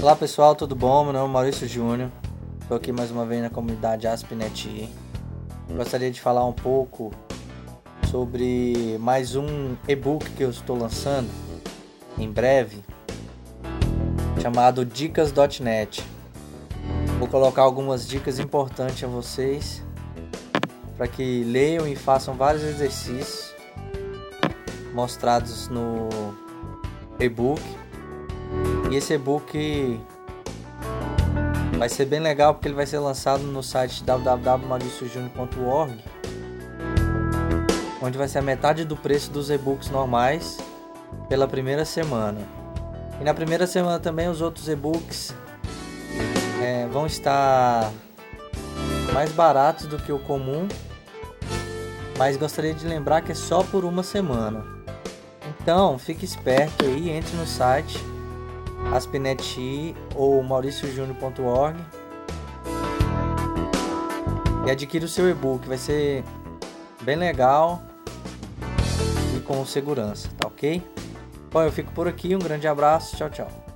Olá pessoal, tudo bom? Meu nome é Maurício Júnior. Estou aqui mais uma vez na comunidade AspNet. Gostaria de falar um pouco sobre mais um e-book que eu estou lançando em breve, chamado Dicas.net. Vou colocar algumas dicas importantes a vocês para que leiam e façam vários exercícios mostrados no e-book e esse e-book vai ser bem legal porque ele vai ser lançado no site www.mauriciojunior.org onde vai ser a metade do preço dos e-books normais pela primeira semana. E na primeira semana também os outros e-books é, vão estar mais baratos do que o comum, mas gostaria de lembrar que é só por uma semana. Então fique esperto aí, entre no site Aspinet ou mauriciojúnior.org e adquira o seu e-book, vai ser bem legal e com segurança, tá ok? Bom, eu fico por aqui, um grande abraço, tchau, tchau.